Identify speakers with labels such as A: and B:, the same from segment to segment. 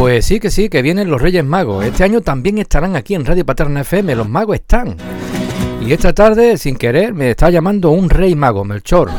A: Pues sí, que sí, que vienen los Reyes Magos. Este año también estarán aquí en Radio Paterna FM. Los magos están. Y esta tarde, sin querer, me está llamando un Rey Mago, Melchor.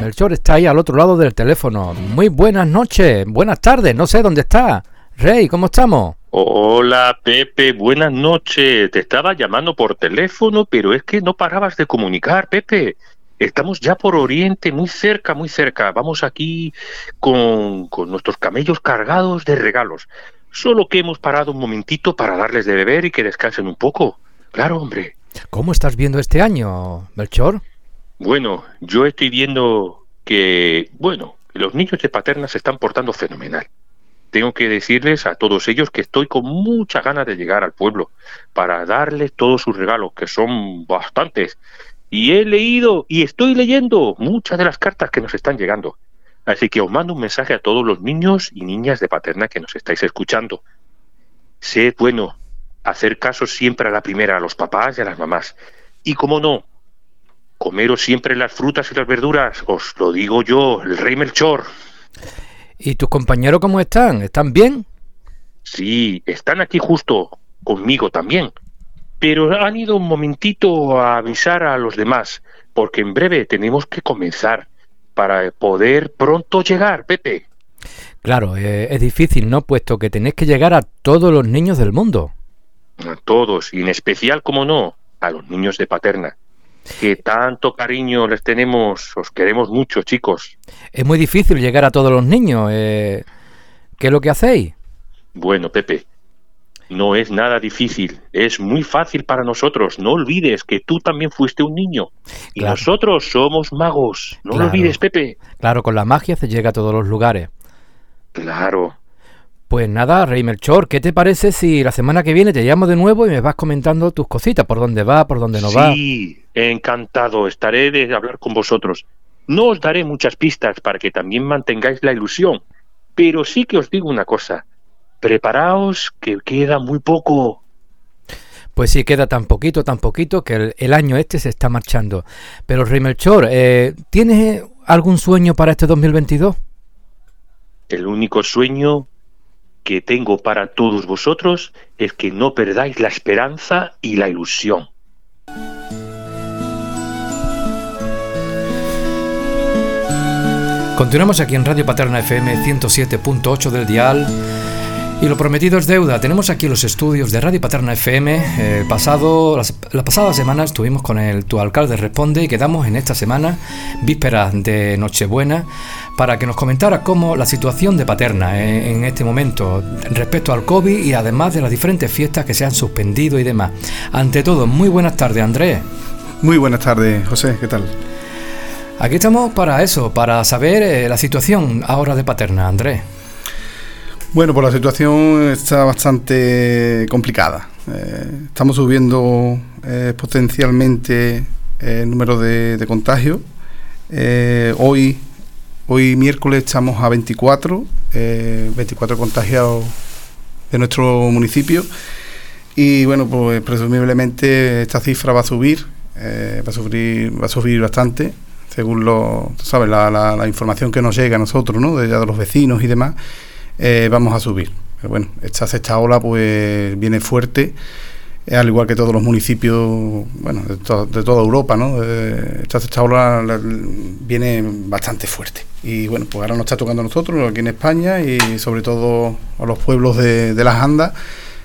A: Melchor está ahí al otro lado del teléfono. Muy buenas noches, buenas tardes, no sé dónde está. Rey, ¿cómo estamos?
B: Hola Pepe, buenas noches. Te estaba llamando por teléfono, pero es que no parabas de comunicar, Pepe. Estamos ya por Oriente, muy cerca, muy cerca. Vamos aquí con, con nuestros camellos cargados de regalos. Solo que hemos parado un momentito para darles de beber y que descansen un poco. Claro, hombre.
A: ¿Cómo estás viendo este año, Melchor?
B: Bueno, yo estoy viendo que, bueno, los niños de Paterna se están portando fenomenal. Tengo que decirles a todos ellos que estoy con mucha ganas de llegar al pueblo para darles todos sus regalos, que son bastantes. Y he leído y estoy leyendo muchas de las cartas que nos están llegando. Así que os mando un mensaje a todos los niños y niñas de Paterna que nos estáis escuchando. Sed bueno, hacer caso siempre a la primera, a los papás y a las mamás. Y como no, comeros siempre las frutas y las verduras, os lo digo yo, el rey Melchor.
A: ¿Y tus compañeros cómo están? ¿Están bien?
B: Sí, están aquí justo conmigo también pero han ido un momentito a avisar a los demás, porque en breve tenemos que comenzar para poder pronto llegar, Pepe.
A: Claro, eh, es difícil, ¿no? Puesto que tenéis que llegar a todos los niños del mundo.
B: A todos, y en especial, como no, a los niños de Paterna. Que tanto cariño les tenemos, os queremos mucho, chicos.
A: Es muy difícil llegar a todos los niños. Eh, ¿Qué es lo que hacéis?
B: Bueno, Pepe, no es nada difícil, es muy fácil para nosotros. No olvides que tú también fuiste un niño y nosotros somos magos. No lo olvides, Pepe.
A: Claro, con la magia se llega a todos los lugares.
B: Claro.
A: Pues nada, Rey Melchor, ¿qué te parece si la semana que viene te llamo de nuevo y me vas comentando tus cositas, por dónde va, por dónde no va?
B: Sí, encantado, estaré de hablar con vosotros. No os daré muchas pistas para que también mantengáis la ilusión, pero sí que os digo una cosa, preparaos que queda muy poco.
A: Pues sí, queda tan poquito, tan poquito que el, año este se está marchando. Pero Rey Melchor, eh, ¿tienes algún sueño para este 2022?
B: El único sueño que tengo para todos vosotros es que no perdáis la esperanza y la ilusión.
A: Continuamos aquí en Radio Paterna FM 107.8 del dial y lo prometido es deuda. Tenemos aquí los estudios de Radio Paterna FM. Eh, pasado, la pasada semana estuvimos con el Tu Alcalde Responde y quedamos en esta semana, víspera de Nochebuena, para que nos comentara cómo la situación de Paterna eh, en este momento respecto al COVID y además de las diferentes fiestas que se han suspendido y demás. Ante todo, muy buenas tardes, Andrés.
C: Muy buenas tardes, José. ¿Qué tal?
A: Aquí estamos para eso, para saber eh, la situación ahora de Paterna, Andrés.
C: Bueno, pues la situación está bastante complicada. Eh, estamos subiendo eh, potencialmente el número de, contagios. Eh, hoy, hoy miércoles estamos a 24, 24 contagiados de nuestro municipio. Y bueno, pues presumiblemente esta cifra va a subir, va a subir, va a subir bastante, según lo, sabes, la, la, información que nos llega a nosotros, ¿no? De, de los vecinos y demás eh, vamos a subir. Pero bueno, esta sexta ola pues viene fuerte, eh, al igual que todos los municipios, bueno, de, toda Europa, ¿no? Eh, esta sexta ola viene bastante fuerte. Y bueno, pues ahora nos está tocando a nosotros, aquí en España, y sobre todo a los pueblos de, las Andas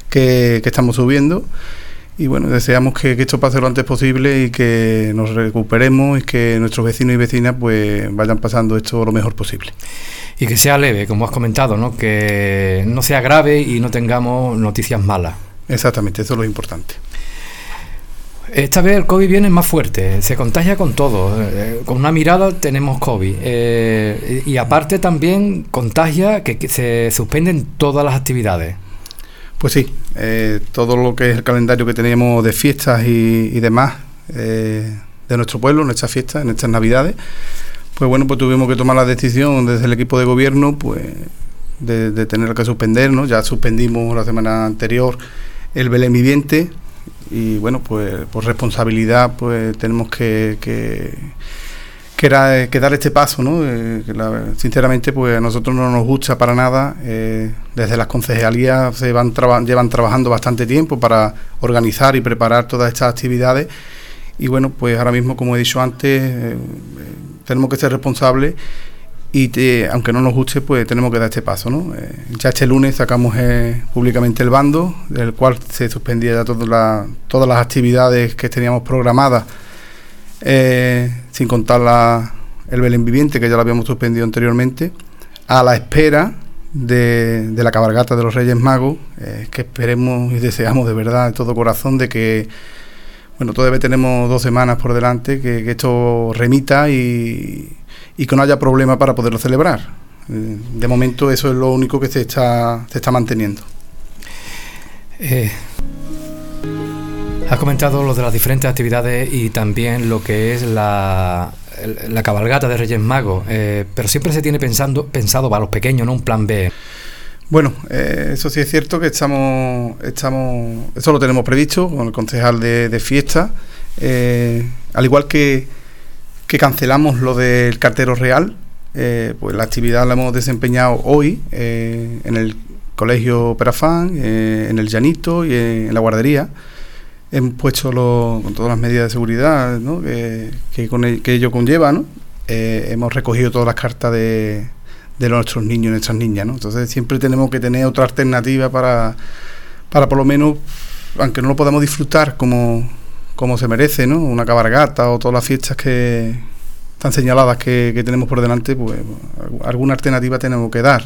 C: que, estamos subiendo y bueno, deseamos que, esto pase lo antes posible y que nos recuperemos y que nuestros vecinos y vecinas pues vayan pasando esto lo mejor posible
A: y que sea leve, como has comentado, ¿no? que no sea grave y no tengamos noticias malas.
C: Exactamente, eso es lo importante.
A: Esta vez el COVID viene más fuerte, se contagia con todo. Eh, con una mirada tenemos COVID. Eh, y aparte también contagia que, se suspenden todas las actividades.
C: Pues sí, eh, todo lo que es el calendario que tenemos de fiestas y, demás de nuestro pueblo, nuestras fiestas, en estas navidades, pues bueno, pues tuvimos que tomar la decisión desde el equipo de gobierno, pues de, tener que suspender, ¿no? Ya suspendimos la semana anterior el Belén Viviente y bueno, pues por responsabilidad pues tenemos que, que era eh, que dar este paso, ¿no? Eh, sinceramente, pues a nosotros no nos gusta para nada. Eh, desde las concejalías se van llevan trabajando bastante tiempo para organizar y preparar todas estas actividades. Y bueno, pues ahora mismo, como he dicho antes, tenemos que ser responsables y aunque no nos guste, pues tenemos que dar este paso, ¿no? ya este lunes sacamos públicamente el bando, del cual se suspendía ya todas todas las actividades que teníamos programadas sin contar la, el Belén Viviente, que ya lo habíamos suspendido anteriormente, a la espera de, la cabalgata de los Reyes Magos, eh, que esperemos y deseamos de verdad, de todo corazón, de que, bueno, todavía tenemos dos semanas por delante, que, esto remita y, y, que no haya problema para poderlo celebrar. Eh, de momento eso es lo único que se está, se está manteniendo.
A: Has comentado lo de las diferentes actividades y también lo que es la, la cabalgata de Reyes Magos, eh, pero siempre se tiene pensando, pensado para los pequeños, ¿no? Un plan B.
C: Bueno, eh, eso sí es cierto que estamos, estamos, eso lo tenemos previsto con el concejal de, fiesta, eh, al igual que, que cancelamos lo del cartero real, pues la actividad la hemos desempeñado hoy en el colegio Perafán, en el Llanito y en la guardería hemos puesto con todas las medidas de seguridad que, con que ello conlleva, ¿no? Eh, hemos recogido todas las cartas de, nuestros niños y nuestras niñas, ¿no? Entonces siempre tenemos que tener otra alternativa para, para por lo menos, aunque no lo podamos disfrutar como, como se merece, ¿no? Una cabargata o todas las fiestas que están señaladas que, que tenemos por delante, pues alguna alternativa tenemos que dar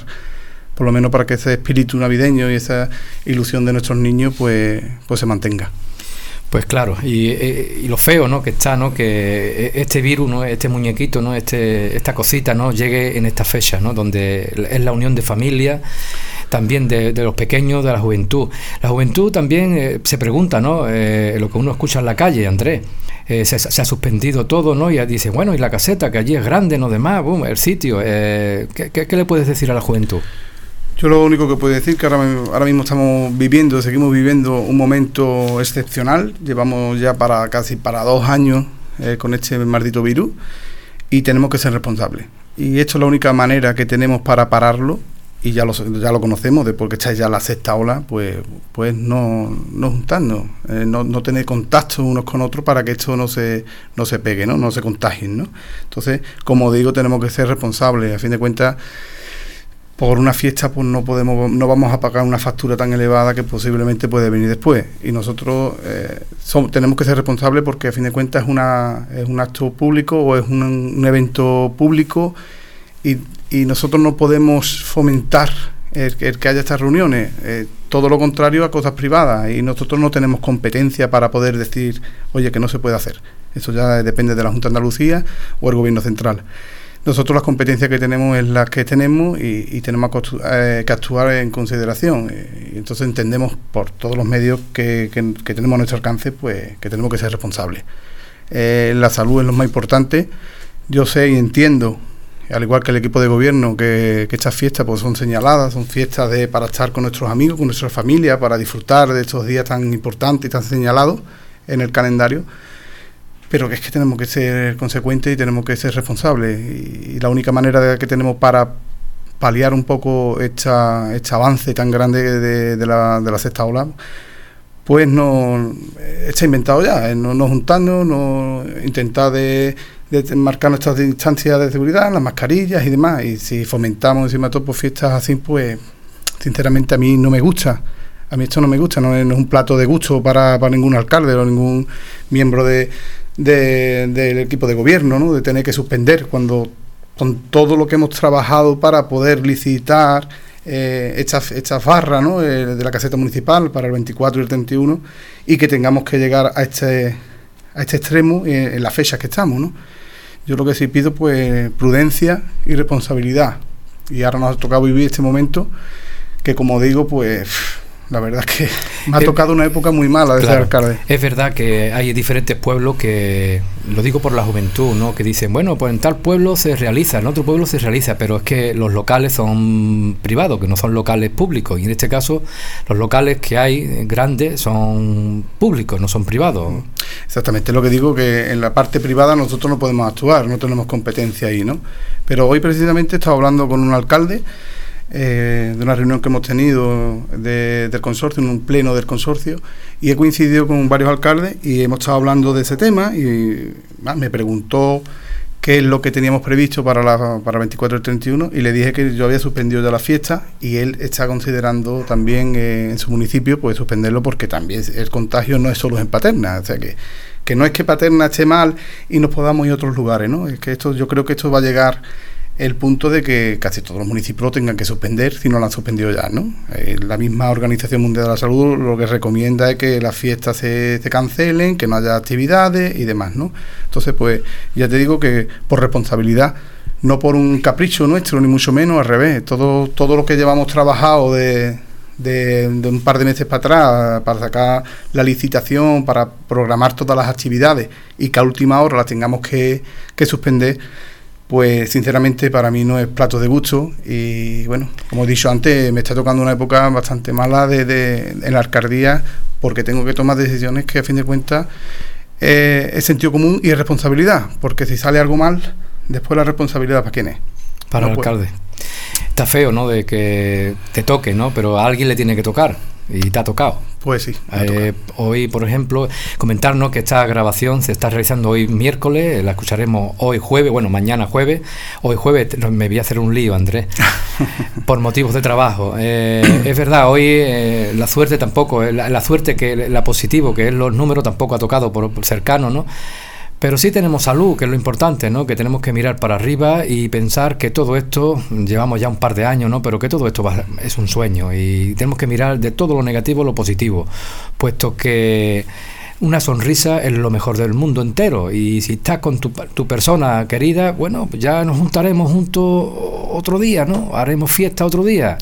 C: por lo menos para que ese espíritu navideño y esa ilusión de nuestros niños pues, pues se mantenga.
A: Pues claro, y, lo feo, ¿no? Que está, ¿no? Que este virus, ¿no? Este muñequito, ¿no? Este, esta cosita, ¿no? Llegue en esta fecha, ¿no? Donde es la unión de familia, también de, los pequeños, de la juventud. La juventud también eh, se pregunta, ¿no? Eh, lo que uno escucha en la calle, Andrés. Eh, se, ha suspendido todo, ¿no? Y dice, bueno, y la caseta, que allí es grande, no demás, boom, el sitio. ¿qué, qué le puedes decir a la juventud?
C: Yo lo único que puedo decir que ahora, mismo estamos viviendo, seguimos viviendo un momento excepcional. Llevamos ya para casi para dos años eh, con este maldito virus y tenemos que ser responsables. Y esto es la única manera que tenemos para pararlo y ya lo, ya lo conocemos, de porque está ya la sexta ola, pues, pues no, no juntarnos, eh, no, no, tener contacto unos con otros para que esto no se, no se pegue, ¿no? no se contagien. ¿no? Entonces, como digo, tenemos que ser responsables. A fin de cuentas, por una fiesta pues no podemos no vamos a pagar una factura tan elevada que posiblemente puede venir después. Y nosotros eh, tenemos que ser responsables porque a fin de cuentas es una es un acto público o es un, evento público y, y, nosotros no podemos fomentar el, que haya estas reuniones. Eh, todo lo contrario a cosas privadas y nosotros no tenemos competencia para poder decir oye que no se puede hacer eso ya depende de la Junta de Andalucía o el Gobierno Central nosotros las competencias que tenemos es las que tenemos y, tenemos eh, que actuar en consideración. Eh, y entonces entendemos por todos los medios que, tenemos a nuestro alcance pues que tenemos que ser responsables. Eh, la salud es lo más importante. Yo sé y entiendo, al igual que el equipo de gobierno, que, estas fiestas pues son señaladas, son fiestas de, para estar con nuestros amigos, con nuestra familia, para disfrutar de estos días tan importantes y tan señalados en el calendario pero que es que tenemos que ser consecuentes y tenemos que ser responsables. Y, la única manera que tenemos para paliar un poco esta, este avance tan grande de, la, de la sexta ola, pues no está inventado ya, no, no juntarnos, no intentar de, marcar nuestras distancias de seguridad, las mascarillas y demás. Y si fomentamos encima de todo por fiestas así, pues sinceramente a mí no me gusta. A mí esto no me gusta, no es, no es un plato de gusto para, para ningún alcalde o ningún miembro de, del equipo de gobierno, ¿no? de tener que suspender cuando con todo lo que hemos trabajado para poder licitar eh, esta, ¿no? Eh, de la caseta municipal para el 24 y el 31 y que tengamos que llegar a este, a este extremo en, en las fechas que estamos. ¿no? Yo lo que sí pido pues prudencia y responsabilidad y ahora nos ha tocado vivir este momento que como digo pues la verdad es que me ha tocado una época muy mala de ser alcalde.
A: Es verdad que hay diferentes pueblos que, lo digo por la juventud, ¿no? que dicen, bueno, pues en tal pueblo se realiza, en otro pueblo se realiza, pero es que los locales son privados, que no son locales públicos. Y en este caso, los locales que hay grandes son públicos, no son privados.
C: Exactamente, lo que digo que en la parte privada nosotros no podemos actuar, no tenemos competencia ahí, ¿no? Pero hoy precisamente he estado hablando con un alcalde eh, de una reunión que hemos tenido del consorcio, en un pleno del consorcio, y he coincidido con varios alcaldes y hemos estado hablando de ese tema y me preguntó qué es lo que teníamos previsto para, la, para 24 y 31 y le dije que yo había suspendido ya la fiesta y él está considerando también eh, en su municipio pues suspenderlo porque también el contagio no es solo en Paterna, o sea que, que no es que Paterna esté mal y nos podamos ir a otros lugares, ¿no? Es que esto yo creo que esto va a llegar el punto de que casi todos los municipios tengan que suspender si no lo han suspendido ya, ¿no? Eh, la misma Organización Mundial de la Salud lo que recomienda es que las fiestas se, cancelen, que no haya actividades y demás, ¿no? Entonces, pues ya te digo que por responsabilidad, no por un capricho nuestro, ni mucho menos, al revés, todo, todo lo que llevamos trabajado de, de, un par de meses para atrás para sacar la licitación, para programar todas las actividades y que a última hora las tengamos que, que suspender, pues sinceramente para mí no es plato de gusto y bueno, como he dicho antes, me está tocando una época bastante mala de, en la alcaldía porque tengo que tomar decisiones que a fin de cuentas eh, es sentido común y es responsabilidad, porque si sale algo mal, después la responsabilidad para quién es.
A: Para el alcalde. Está feo, ¿no? De que te toque, ¿no? Pero a alguien le tiene que tocar y te ha tocado.
C: Pues sí.
A: Eh, hoy, por ejemplo, comentarnos que esta grabación se está realizando hoy miércoles, la escucharemos hoy jueves, bueno, mañana jueves. Hoy jueves me voy a hacer un lío, Andrés, por motivos de trabajo. Eh, es verdad, hoy eh, la suerte tampoco, la, suerte que la positivo, que es los números, tampoco ha tocado por cercano, ¿no? Pero sí tenemos salud, que es lo importante, ¿no? Que tenemos que mirar para arriba y pensar que todo esto, llevamos ya un par de años, ¿no? Pero que todo esto es un sueño y tenemos que mirar de todo lo negativo lo positivo, puesto que una sonrisa es lo mejor del mundo entero y si estás con tu, tu persona querida, bueno, pues ya nos juntaremos juntos otro día, ¿no? Haremos fiesta otro día.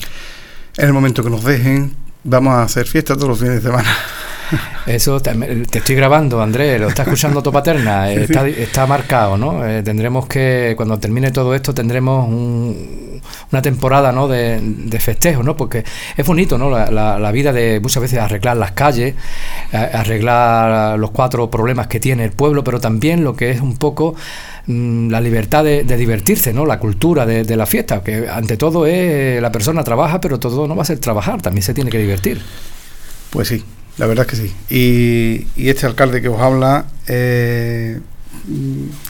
C: En el momento que nos dejen, vamos a hacer fiesta todos los fines de semana.
A: Eso te, estoy grabando, Andrés, lo está escuchando tu paterna, está, marcado, ¿no? Eh, tendremos que, cuando termine todo esto, tendremos una temporada, ¿no? De, de festejos, ¿no? Porque es bonito, ¿no? La, vida de muchas veces arreglar las calles, arreglar los cuatro problemas que tiene el pueblo, pero también lo que es un poco mm, la libertad de, divertirse, ¿no? La cultura de, de la fiesta, que ante todo es la persona trabaja, pero todo no va a ser trabajar, también se tiene que divertir.
C: Pues sí, la verdad es que sí. Y, este alcalde que os habla, eh,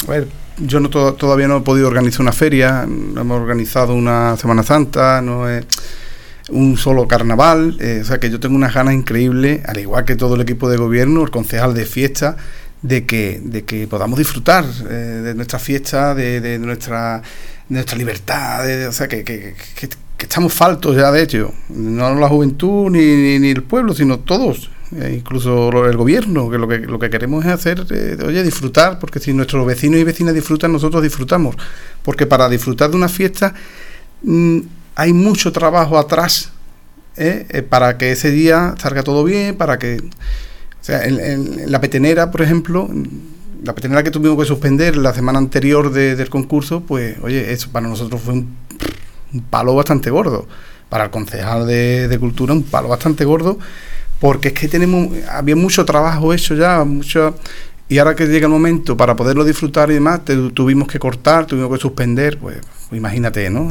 C: a ver, yo no todavía no he podido organizar una feria, no hemos organizado una Semana Santa, no es un solo carnaval, eh, o sea que yo tengo unas ganas increíbles, al igual que todo el equipo de gobierno, el concejal de fiesta, de que, de que podamos disfrutar eh, de nuestra fiesta, de, nuestra, nuestra libertad, o sea que, que, estamos faltos ya de hecho, no la juventud ni, ni el pueblo, sino todos. Eh, incluso el gobierno, que lo que lo que queremos es hacer, eh, oye, disfrutar, porque si nuestros vecinos y vecinas disfrutan, nosotros disfrutamos. Porque para disfrutar de una fiesta mm, hay mucho trabajo atrás ¿eh? para que ese día salga todo bien, para que... O sea, en, la petenera, por ejemplo, la petenera que tuvimos que suspender la semana anterior del concurso, pues, oye, eso para nosotros fue un, palo bastante gordo. Para el concejal de Cultura, un palo bastante gordo porque es que tenemos, había mucho trabajo hecho ya, mucho, y ahora que llega el momento para poderlo disfrutar y demás, tuvimos que cortar, tuvimos que suspender, pues, imagínate, ¿no?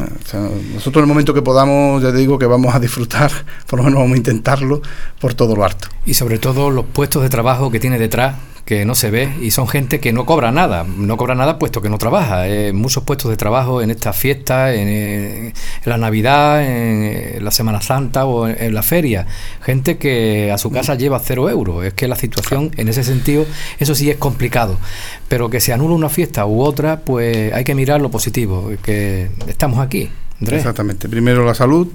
C: nosotros en el momento que podamos, ya te digo que vamos a disfrutar, por lo menos vamos a intentarlo por todo lo harto.
A: Y sobre todo los puestos de trabajo que tiene detrás, que no se ve y son gente que no cobra nada, no cobra nada puesto que no trabaja. Eh, muchos puestos de trabajo en estas fiestas, en, la Navidad, en, la Semana Santa o en, la feria. Gente que a su casa lleva cero euros. Es que la situación en ese sentido, eso sí es complicado. Pero que se anula una fiesta u otra, pues hay que mirar lo positivo, que estamos aquí.
C: Exactamente. Primero la salud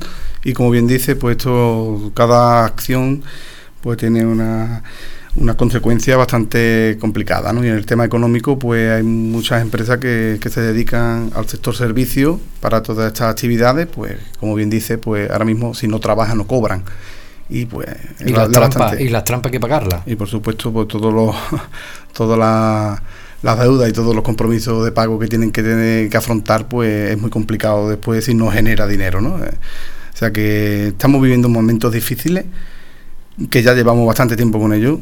C: y como bien dice, pues esto, cada acción pues tiene una una consecuencia bastante complicada. ¿no? Y en el tema económico, pues hay muchas empresas que, que, se dedican al sector servicio para todas estas actividades, pues como bien dice, pues ahora mismo si no trabajan no cobran. y pues
A: y, las trampas, y las trampas hay que pagarlas.
C: Y por supuesto, pues todos los todas las deudas y todos los compromisos de pago que tienen que tener que afrontar, pues es muy complicado después si no genera dinero, ¿no? O sea que estamos viviendo momentos difíciles, que ya llevamos bastante tiempo con ellos,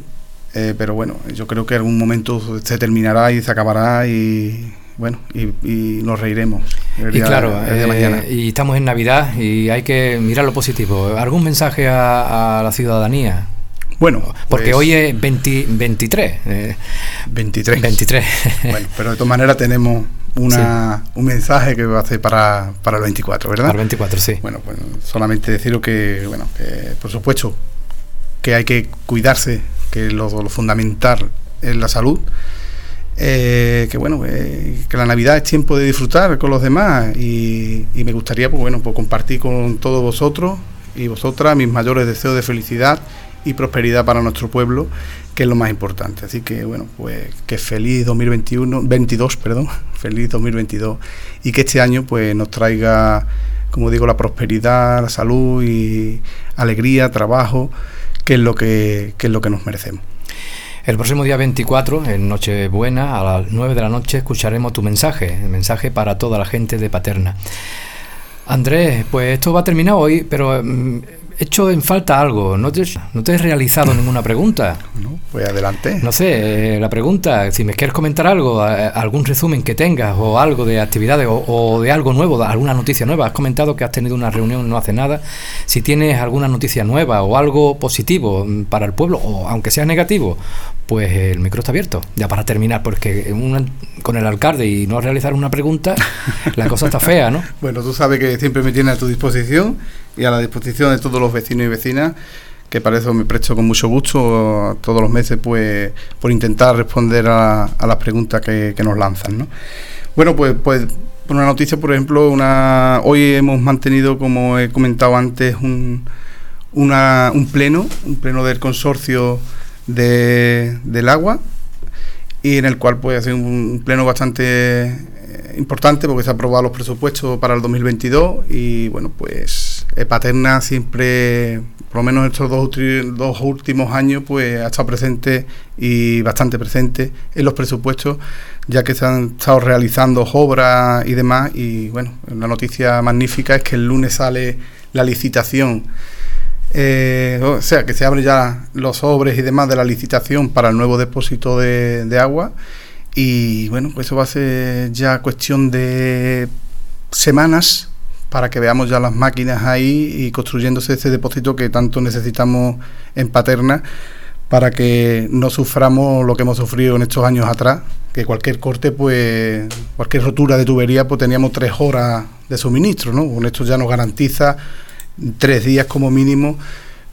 C: eh, pero bueno, yo creo que algún momento se terminará y se acabará y bueno, y, nos reiremos.
A: y claro, eh, y estamos en Navidad y hay que mirar lo positivo. ¿Algún mensaje a, la ciudadanía?
C: Bueno,
A: porque pues hoy es 23.
C: 23.
A: 23.
C: bueno, pero de todas maneras tenemos una, un mensaje que va a ser para, para el 24, ¿verdad?
A: Para el 24, sí.
C: Bueno, pues solamente deciros que, bueno, que por supuesto que hay que cuidarse, que lo fundamental es la salud eh, que bueno, eh, que la Navidad es tiempo de disfrutar con los demás y, me gustaría pues bueno, pues compartir con todos vosotros y vosotras mis mayores deseos de felicidad y prosperidad para nuestro pueblo, que es lo más importante. Así que bueno, pues que feliz 2021, 22, perdón, feliz 2022 y que este año pues nos traiga, como digo, la prosperidad, la salud y alegría, trabajo, que es lo que, que es lo que nos merecemos.
A: El próximo día 24, en Nochebuena, a las 9 de la noche, escucharemos tu mensaje, el mensaje para toda la gente de Paterna. Andrés, pues esto va a terminar hoy, pero mm, hecho en falta algo. No te, no te he realizado ninguna pregunta.
C: No, pues adelante.
A: No sé, eh, la pregunta, si me quieres comentar algo, algún resumen que tengas o algo de actividades o, de algo nuevo, alguna noticia nueva. Has comentado que has tenido una reunión no hace nada. Si tienes alguna noticia nueva o algo positivo mm, para el pueblo, o aunque sea negativo, pues el micro está abierto. Ya para terminar, porque con el alcalde y no realizar una pregunta, la cosa está fea, ¿no?
C: Bueno, tú sabes que siempre me tienes a tu disposición y a la disposición de todos los vecinos y vecinas que para eso me presto con mucho gusto todos los meses pues por intentar responder a, las preguntas que, nos lanzan ¿no? bueno pues pues por una noticia por ejemplo una hoy hemos mantenido como he comentado antes un una, un pleno un pleno del consorcio de, del agua y en el cual pues ha un pleno bastante importante porque se han aprobado los presupuestos para el 2022 y bueno, pues eh, Paterna siempre, por lo menos estos dos, dos últimos años, pues ha estado presente y bastante presente en los presupuestos, ya que se han estado realizando obras y demás. Y bueno, una noticia magnífica es que el lunes sale la licitación. Eh, o sea, que se abren ya los sobres y demás de la licitación para el nuevo depósito de, agua y bueno, pues eso va a ser ya cuestión de semanas para que veamos ya las máquinas ahí y construyéndose ese depósito que tanto necesitamos en Paterna para que no suframos lo que hemos sufrido en estos años atrás, que cualquier corte, pues cualquier rotura de tubería, pues teníamos tres horas de suministro, ¿no? Con esto ya nos garantiza tres días como mínimo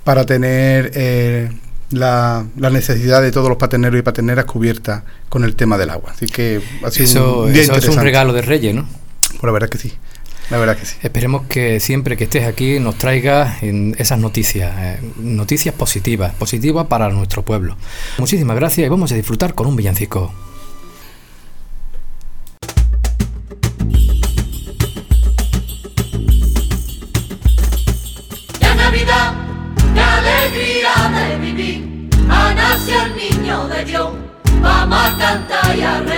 C: para tener eh, la, necesidad de todos los paterneros y paterneras cubierta con el tema del agua. Así que
A: eso, es un regalo de Reyes, ¿no?
C: Pues la verdad que sí. La verdad que sí.
A: Esperemos que siempre que estés aquí nos traigas esas noticias, eh, noticias positivas, positivas para nuestro pueblo. Muchísimas gracias y vamos a disfrutar con un villancico.
D: Cantar y a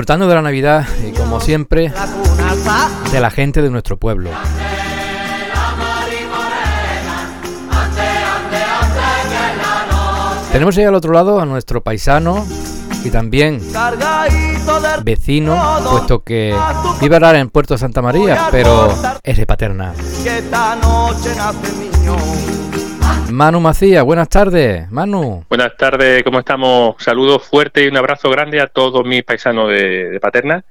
A: Disfrutando de la Navidad y como siempre de la gente de nuestro pueblo. Tenemos ahí al otro lado a nuestro paisano y también vecino, puesto que vive ahora en Puerto Santa María, pero es de Paterna. Manu Macías, buenas tardes, Manu.
B: Buenas tardes, ¿cómo estamos? Saludos fuertes y un abrazo grande a todos mis paisanos de, Paterna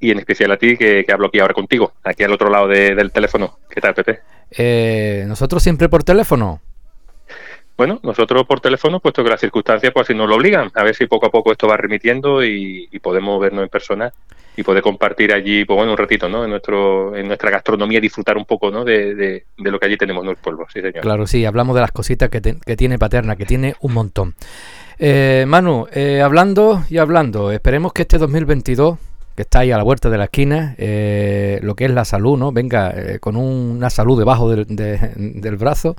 B: y en especial a ti que, hablo aquí ahora contigo, aquí al otro lado del teléfono. ¿Qué tal, Pepe?
A: Eh, nosotros siempre por teléfono.
B: Bueno, nosotros por teléfono, puesto que las circunstancias pues así nos lo obligan, a ver si poco a poco esto va remitiendo y, podemos vernos en persona y poder compartir allí, pues bueno, un ratito, ¿no? En nuestro, en nuestra gastronomía, disfrutar un poco, ¿no? De, de, lo que allí tenemos en el pueblo, sí, señor.
A: Claro, sí, hablamos de las cositas que, que tiene Paterna, que tiene un montón. Eh, Manu, eh, hablando y hablando, esperemos que este 2022 que está ahí a la vuelta de la esquina, eh, lo que es la salud, ¿no? Venga, eh, con una salud debajo del, del brazo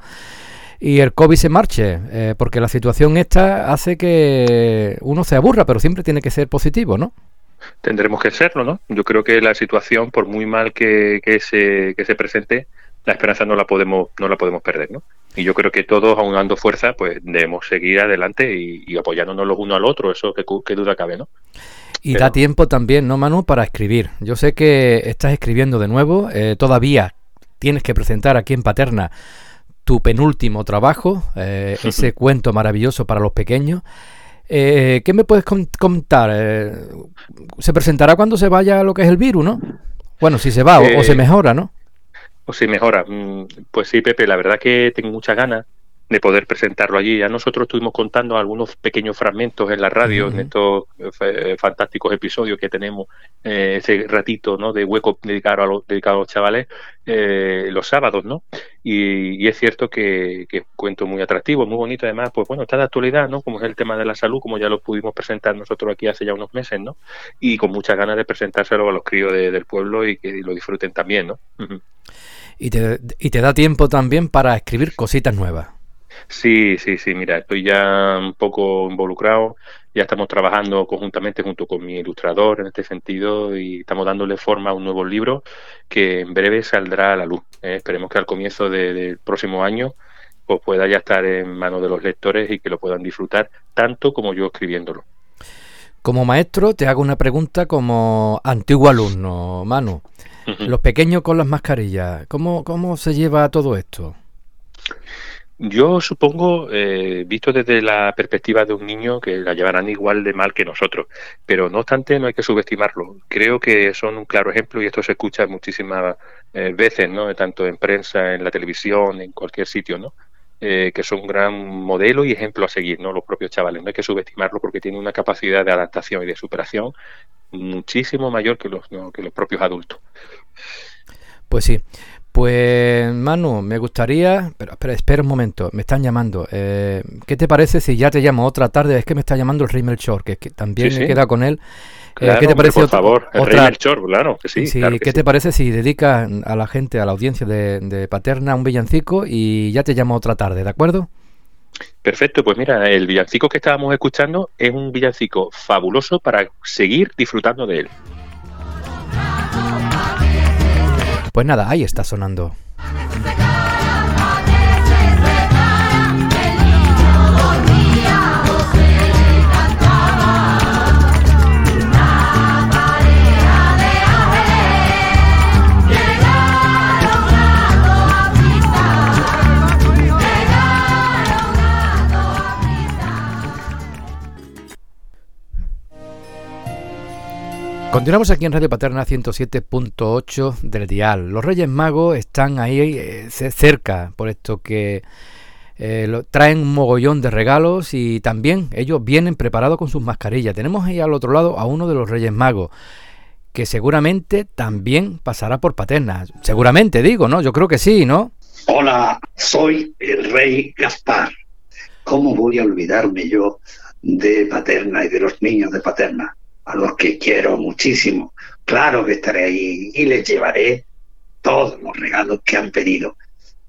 A: y el COVID se marche, eh, porque la situación esta hace que uno se aburra, pero siempre tiene que ser positivo, ¿no?
B: Tendremos que serlo, ¿no? Yo creo que la situación, por muy mal que, que, se, que se presente, la esperanza no la podemos no la podemos perder, ¿no? Y yo creo que todos, aunando fuerza, pues debemos seguir adelante y, apoyándonos los uno al otro, eso que, duda cabe, ¿no?
A: Y da tiempo también, ¿no, Manu, para escribir? Yo sé que estás escribiendo de nuevo, eh, todavía tienes que presentar aquí en Paterna tu penúltimo trabajo, eh, ese cuento maravilloso para los pequeños. Eh, ¿Qué me puedes contar? Eh, ¿Se presentará cuando se vaya lo que es el virus, no? Bueno, si se va o, se mejora, ¿no?
B: O si mejora. Mm, pues sí, Pepe, la verdad que tengo muchas ganas de poder presentarlo allí. Ya nosotros estuvimos contando algunos pequeños fragmentos en la radio, en estos eh, fantásticos episodios que tenemos, eh, ese ratito ¿no? de hueco dedicado a los, dedicado a los chavales, eh, los sábados, ¿no? Y, es cierto que, que, cuento muy atractivo, muy bonito, además, pues bueno, está de actualidad, ¿no? Como es el tema de la salud, como ya lo pudimos presentar nosotros aquí hace ya unos meses, ¿no? Y con muchas ganas de presentárselo a los críos del pueblo y que lo disfruten también, ¿no?
A: y, te, y te da tiempo también para escribir cositas nuevas.
B: Sí, sí, sí, mira, estoy ya un poco involucrado, ya estamos trabajando conjuntamente junto con mi ilustrador en este sentido y estamos dándole forma a un nuevo libro que en breve saldrá a la luz. ¿eh? esperemos que al comienzo del próximo año pues pueda ya estar en manos de los lectores y que lo puedan disfrutar tanto como yo escribiéndolo.
A: Como maestro te hago una pregunta como antiguo alumno, Manu. Los pequeños con las mascarillas, ¿cómo, cómo se lleva todo esto?
B: Yo supongo, eh, visto desde la perspectiva de un niño, que la llevarán igual de mal que nosotros, pero no obstante no hay que subestimarlo. Creo que son un claro ejemplo y esto se escucha muchísimas eh, veces, ¿no? tanto en prensa, en la televisión, en cualquier sitio, ¿no? Eh, que son un gran modelo y ejemplo a seguir, ¿no? Los propios chavales. No hay que subestimarlo porque tienen una capacidad de adaptación y de superación muchísimo mayor que los, que los propios adultos.
A: Pues sí. Pues Manu, me gustaría, pero espera, espera un momento, me están llamando. Eh, ¿Qué te parece si ya te llamo otra tarde? Es que me está llamando el Rimmel Shore, que, que también me queda con él.
B: Eh, ¿Qué te parece? Por favor, el otra... Shore, claro que sí.
A: ¿Qué te parece si dedicas a la gente, a la audiencia de, Paterna un villancico y ya te llamo otra tarde, ¿de acuerdo?
B: Perfecto, pues mira, el villancico que estábamos escuchando es un villancico fabuloso para seguir disfrutando de él.
A: Pues nada, ahí está sonando. Continuamos aquí en Radio Paterna 107.8 del dial. Los Reyes Magos están ahí eh, cerca, por esto que eh, traen un mogollón de regalos y también ellos vienen preparados con sus mascarillas. Tenemos ahí al otro lado a uno de los Reyes Magos que seguramente también pasará por Paterna. Seguramente digo, ¿no? Yo creo que sí, ¿no?
E: Hola, soy el Rey Gaspar. ¿Cómo voy a olvidarme yo de Paterna y de los niños de Paterna? A los que quiero muchísimo. Claro que estaré ahí y les llevaré todos los regalos que han pedido,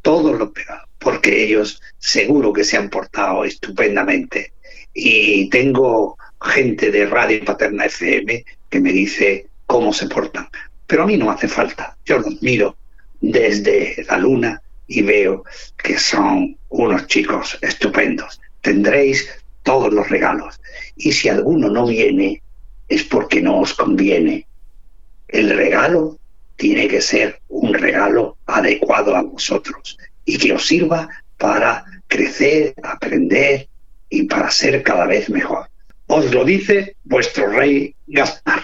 E: todos los regalos, porque ellos seguro que se han portado estupendamente. Y tengo gente de Radio Paterna FM que me dice cómo se portan. Pero a mí no hace falta. Yo los miro desde la luna y veo que son unos chicos estupendos. Tendréis todos los regalos. Y si alguno no viene, es porque no os conviene. El regalo tiene que ser un regalo adecuado a vosotros y que os sirva para crecer, aprender y para ser cada vez mejor. Os lo dice vuestro rey Gaspar.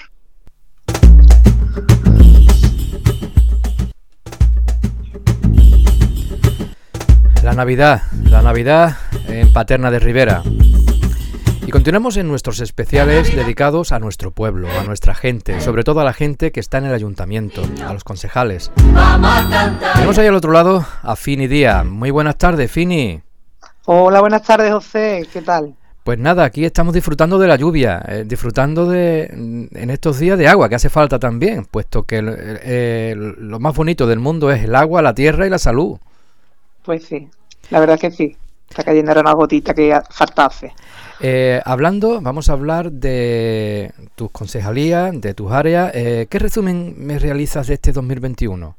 A: La Navidad, la Navidad en Paterna de Rivera. Y continuamos en nuestros especiales dedicados a nuestro pueblo, a nuestra gente, sobre todo a la gente que está en el ayuntamiento, a los concejales. Tenemos ahí al otro lado a Fini Díaz. Muy buenas tardes, Fini.
F: Hola, buenas tardes, José. ¿Qué tal?
A: Pues nada, aquí estamos disfrutando de la lluvia, eh, disfrutando de en estos días de agua, que hace falta también, puesto que eh, lo más bonito del mundo es el agua, la tierra y la salud.
F: Pues sí, la verdad que sí. Está cayendo ahora una gotita que falta hace.
A: Eh, hablando, vamos a hablar de tus concejalías, de tus áreas. Eh, ¿Qué resumen me realizas de este 2021?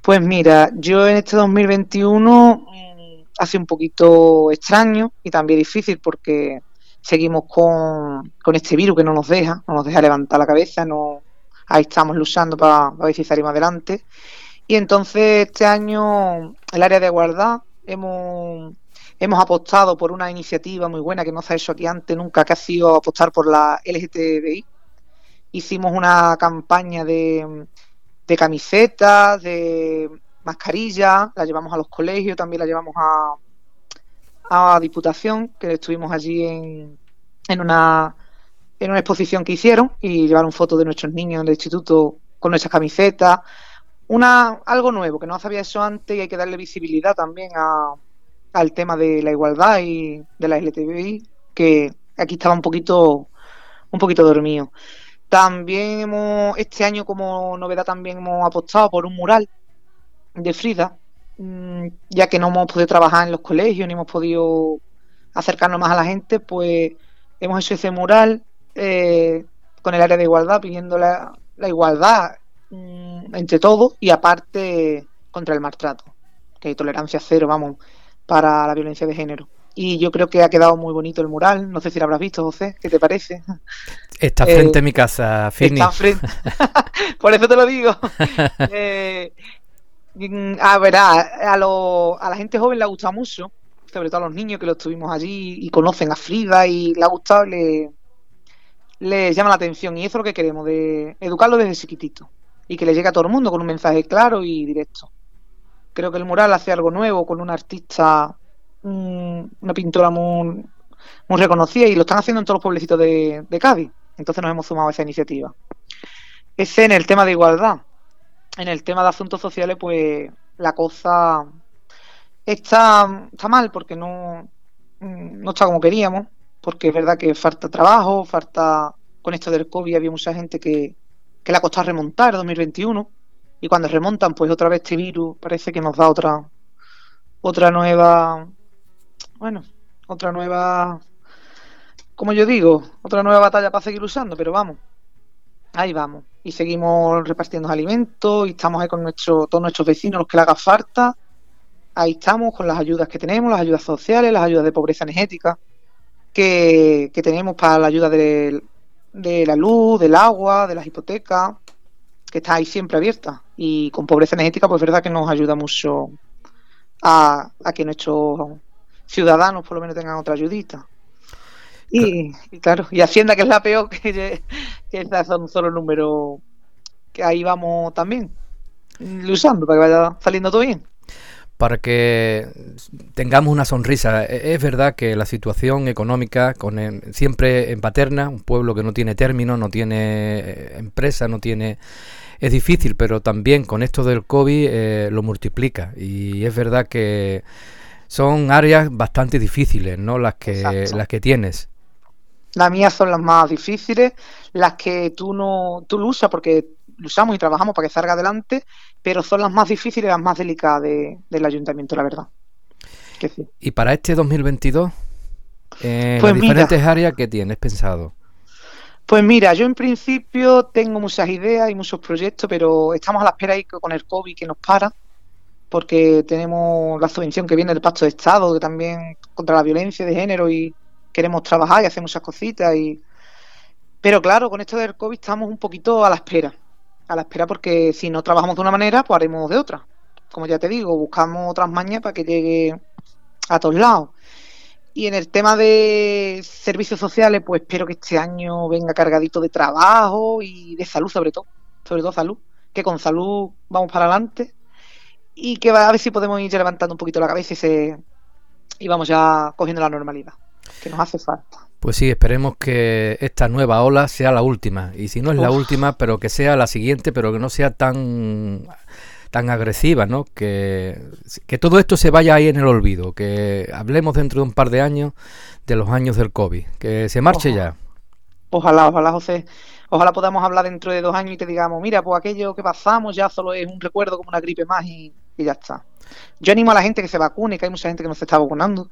F: Pues mira, yo en este 2021 mm, hace un poquito extraño y también difícil porque seguimos con, este virus que no nos deja, no nos deja levantar la cabeza, no, ahí estamos luchando para, para ver si salimos adelante. Y entonces este año el área de guardar hemos hemos apostado por una iniciativa muy buena que no se ha hecho aquí antes nunca, que ha sido apostar por la LGTBI. Hicimos una campaña de, de camisetas, de mascarillas, la llevamos a los colegios, también la llevamos a, a Diputación, que estuvimos allí en, en, una, en una exposición que hicieron y llevaron fotos de nuestros niños del instituto con nuestras camisetas. Una, algo nuevo que no se había hecho antes y hay que darle visibilidad también a, al tema de la igualdad y de la LGTBI, que aquí estaba un poquito, un poquito dormido. También hemos, este año como novedad también hemos apostado por un mural de Frida, mm, ya que no hemos podido trabajar en los colegios ni hemos podido acercarnos más a la gente, pues hemos hecho ese mural eh, con el área de igualdad, pidiendo la, la igualdad mm, entre todos y aparte contra el maltrato, que hay tolerancia cero, vamos, para la violencia de género. Y yo creo que ha quedado muy bonito el mural. No sé si lo habrás visto, José. ¿Qué te parece?
A: Está frente a mi casa, Fini.
F: Está frente. Por eso te lo digo. eh, a ver, a, lo, a la gente joven le ha gustado mucho, sobre todo a los niños que lo estuvimos allí y conocen a Frida y le ha gustado, le, les llama la atención. Y eso es lo que queremos, de educarlo desde chiquitito y que le llegue a todo el mundo con un mensaje claro y directo. Creo que el mural hace algo nuevo con una artista, una pintora muy, muy reconocida y lo están haciendo en todos los pueblecitos de, Cádiz. Entonces nos hemos sumado a esa iniciativa. Ese en el tema de igualdad. En el tema de asuntos sociales, pues la cosa está, está mal porque no, no está como queríamos, porque es verdad que falta trabajo, falta con esto del COVID había mucha gente que, que le ha costado remontar 2021 y cuando remontan, pues otra vez este virus parece que nos da otra, otra nueva bueno, otra nueva, como yo digo, otra nueva batalla para seguir usando, pero vamos, ahí vamos. Y seguimos repartiendo alimentos y estamos ahí con nuestro, todos nuestros vecinos, los que le haga falta. Ahí estamos con las ayudas que tenemos, las ayudas sociales, las ayudas de pobreza energética que, que tenemos para la ayuda de, de la luz, del agua, de las hipotecas, que está ahí siempre abierta. Y con pobreza energética, pues es verdad que nos ayuda mucho a, a que nuestros ciudadanos por lo menos tengan otra ayudita. Y, y claro, y Hacienda, que es la peor, que, que son solo números que ahí vamos también usando para que vaya saliendo todo bien.
A: Para que tengamos una sonrisa. E- Es verdad que la situación económica, con el- siempre en Paterna, un pueblo que no tiene término, no tiene eh, empresa, no tiene... Es difícil, pero también con esto del COVID eh, lo multiplica. Y es verdad que son áreas bastante difíciles, ¿no? Las que,
F: Exacto.
A: las que tienes.
F: Las mías son las más difíciles, las que tú no tú lo usas porque luchamos y trabajamos para que salga adelante, pero son las más difíciles y las más delicadas de- del ayuntamiento, la verdad. Que sí.
A: Y para este 2022, en
F: Pues
A: las
F: mira.
A: diferentes áreas que tienes pensado.
F: Pues mira, yo en principio tengo muchas ideas y muchos proyectos, pero estamos a la espera ahí con el COVID que nos para, porque tenemos la subvención que viene del Pacto de Estado, que también contra la violencia de género y queremos trabajar y hacer muchas cositas. y Pero claro, con esto del COVID estamos un poquito a la espera, a la espera porque si no trabajamos de una manera, pues haremos de otra. Como ya te digo, buscamos otras mañas para que llegue a todos lados. Y en el tema de servicios sociales, pues espero que este año venga cargadito de trabajo y de salud sobre todo, sobre todo salud, que con salud vamos para adelante y que a ver si podemos ir levantando un poquito la cabeza y, se, y vamos ya cogiendo la normalidad, que nos hace falta.
A: Pues sí, esperemos que esta nueva ola sea la última. Y si no es la última, pero que sea la siguiente, pero que no sea tan tan agresiva, ¿no? Que, que todo esto se vaya ahí en el olvido, que hablemos dentro de un par de años de los años del COVID, que se marche
F: Ojo.
A: ya.
F: Ojalá, ojalá, José. Ojalá podamos hablar dentro de dos años y te digamos, mira, pues aquello que pasamos ya solo es un recuerdo como una gripe más y, y ya está. Yo animo a la gente que se vacune, que hay mucha gente que no se está vacunando,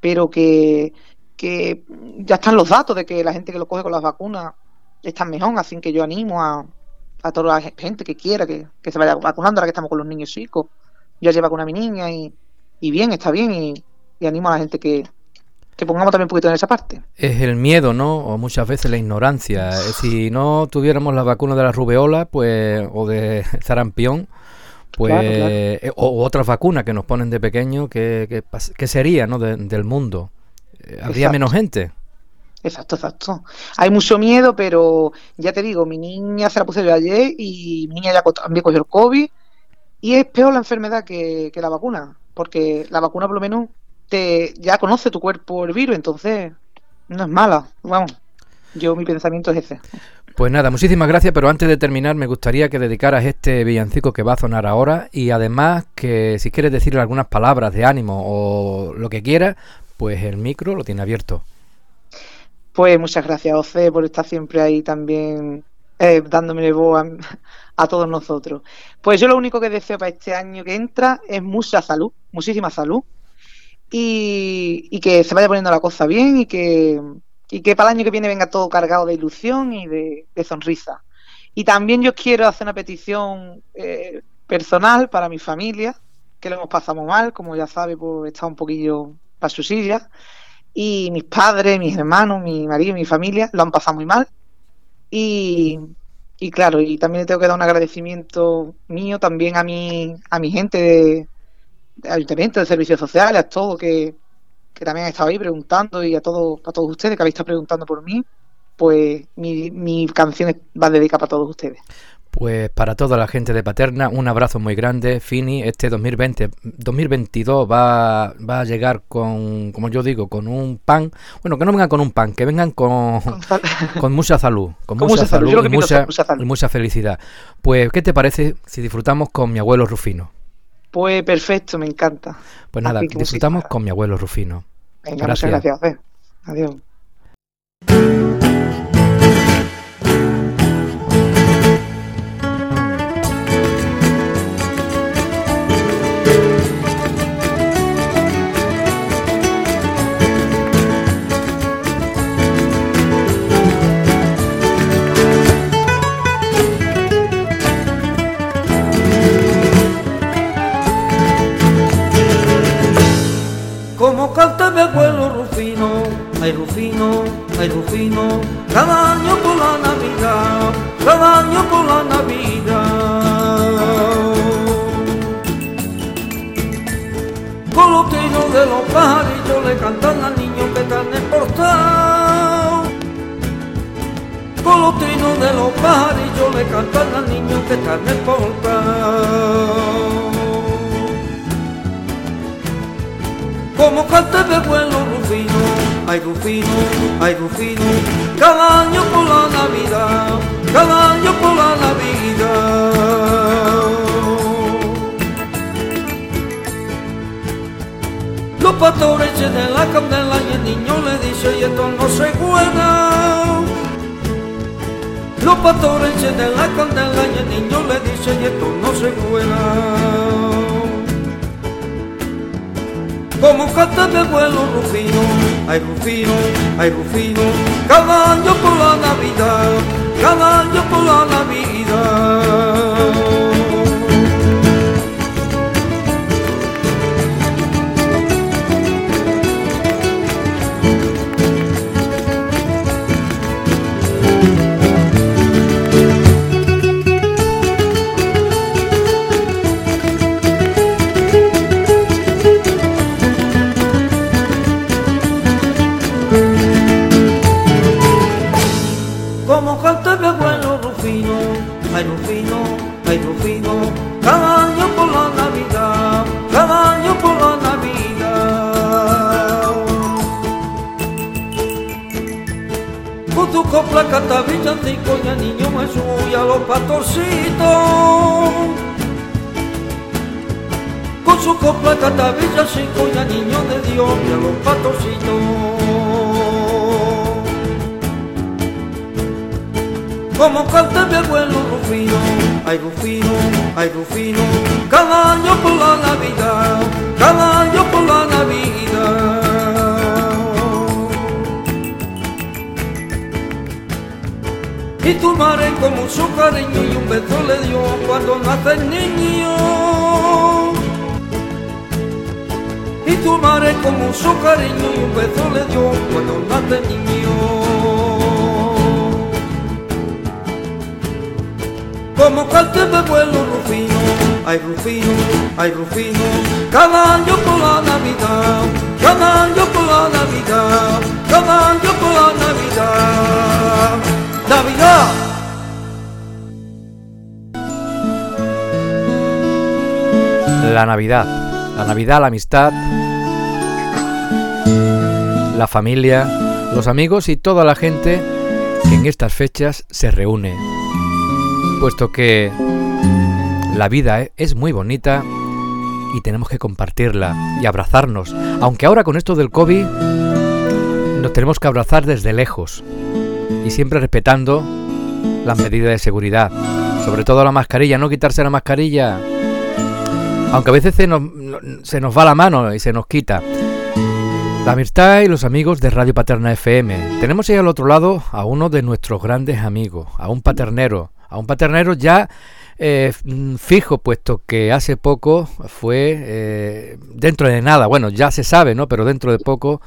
F: pero que, que ya están los datos de que la gente que lo coge con las vacunas está mejor, así que yo animo a, a toda la gente que quiera que, que se vaya vacunando, ahora que estamos con los niños chicos. Yo ayer vacuné a mi niña y, y bien, está bien, y, y animo a la gente que, que pongamos también un poquito en esa parte.
A: Es el miedo, ¿no? O muchas veces la ignorancia. Eh, Si no tuviéramos la vacuna de la rubeola, pues, o de sarampión, pues,
F: Claro, claro.
A: eh, o, otras vacunas que nos ponen de pequeño, ¿qué, qué sería, ¿no? de- del mundo. Habría
F: Exacto.
A: menos gente.
F: Exacto, exacto. Hay mucho miedo, pero ya te digo, mi niña se la puse yo ayer y mi niña ya también cogió el COVID y es peor la enfermedad que, que la vacuna, porque la vacuna por lo menos te ya conoce tu cuerpo el virus, entonces no es mala. Vamos, yo mi pensamiento es ese.
A: Pues nada, muchísimas gracias, pero antes de terminar me gustaría que dedicaras este villancico que va a sonar ahora y además que si quieres decirle algunas palabras de ánimo o lo que quieras, pues el micro lo tiene abierto.
F: Pues muchas gracias, José, por estar siempre ahí también eh, dándome voz a, a todos nosotros. Pues yo lo único que deseo para este año que entra es mucha salud, muchísima salud, y, que se vaya poniendo la cosa bien y que, y que para el año que viene venga todo cargado de ilusión y de, sonrisa. Y también yo quiero hacer una petición eh, personal para mi familia, que lo hemos pasado mal, como ya sabe, pues estado un poquillo para su silla y mis padres, mis hermanos, mi marido, mi familia lo han pasado muy mal. Y, y claro, y también le tengo que dar un agradecimiento mío también a mi, a mi gente de, ayuntamiento, de servicios sociales, a todo que, que también han estado ahí preguntando y a todos, a todos ustedes que habéis estado preguntando por mí. Pues mi, mi canción va dedicada para todos ustedes.
A: Pues para toda la gente de Paterna, un abrazo muy grande, Fini. Este 2020, 2022 va, va a llegar con, como yo digo, con un pan. Bueno, que no vengan con un pan, que vengan con, con mucha salud, con,
F: Con
A: mucha,
F: mucha salud.
A: salud, y mucha,
F: salud.
A: felicidad. Pues, ¿qué te parece si disfrutamos con mi abuelo Rufino?
F: Pues perfecto, me encanta.
A: Pues nada, disfrutamos con mi abuelo Rufino.
F: Venga,
A: Gracias.
F: muchas gracias. José. Adiós.
G: Rufino, cada año por la Navidad, cada año por la Navidad. Con los trinos de los pajarillos le cantan al niño que está en el portal. Con los trinos de los pajarillos le cantan al niño que está en el portal. como canta de vuelo Rufino, ay Rufino, ay Rufino, cada año por la Navidad, cada año por la Navidad. Los pastores de la candela y el niño le dice y esto no se juega. Los pastores de la candela y el niño le dice y esto no se juega como canta de vuelo Rufino, ay Rufino, ay Rufino, cada año por la Navidad, cada año por la Navidad. Copla canta villancico y niño Jesús y a los pastorcitos. Con su copla canta villancico y niño de Dios y a los pastorcitos. como canta mi abuelo Rufino, ay Rufino, ay Rufino, cada año por la Navidad, cada año Y tu madre con mucho cariño y un beso le dio cuando nace el niño. Y tu madre con mucho cariño y un beso le dio cuando nace el niño. como cante de vuelo Rufino, ay Rufino, ay Rufino, cada año por la Navidad, cada año por la Navidad, cada año por la Navidad, Navidad.
A: La Navidad, la Navidad, la amistad, la familia, los amigos y toda la gente que en estas fechas se reúne. Puesto que la vida eh, es muy bonita y tenemos que compartirla y abrazarnos. Aunque ahora con esto del COVID nos tenemos que abrazar desde lejos y siempre respetando las medidas de seguridad. Sobre todo la mascarilla, no quitarse la mascarilla. Aunque a veces se nos, va la mano y se nos quita. La amistad y los amigos de Radio Paterna FM. Tenemos ahí al otro lado a uno de nuestros grandes amigos, a un paternero, a un paternero ya eh, mm, fijo, puesto que hace poco fue, eh, dentro de nada, bueno, ya se sabe, ¿no? Pero dentro de poco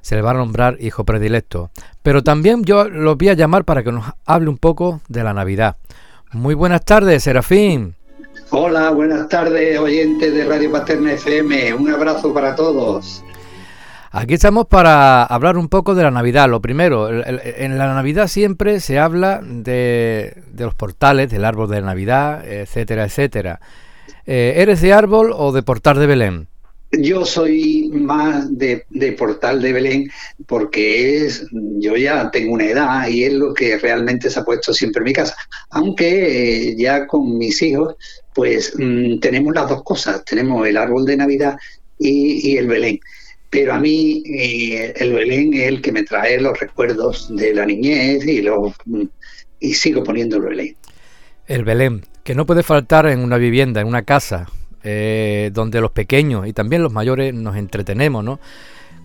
A: se le va a nombrar hijo predilecto. Pero también yo lo voy a llamar para que nos hable un poco de la Navidad. Muy buenas tardes, Serafín.
E: Hola, buenas tardes, oyentes de Radio Paterna FM. Un abrazo para todos.
A: Aquí estamos para hablar un poco de la Navidad. Lo primero, en la Navidad siempre se habla de, los portales, del árbol de Navidad, etcétera, etcétera. Eh, ¿Eres de árbol o de portal de Belén?
E: Yo soy más de, portal de Belén porque es, yo ya tengo una edad y es lo que realmente se ha puesto siempre en mi casa. Aunque eh, ya con mis hijos, pues mm, tenemos las dos cosas. Tenemos el árbol de Navidad y el Belén pero a mí eh, el Belén es el que me trae los recuerdos de la niñez y, lo, y sigo poniendo el Belén.
A: El Belén, que no puede faltar en una vivienda, en una casa, eh, donde los pequeños y también los mayores nos entretenemos, ¿no?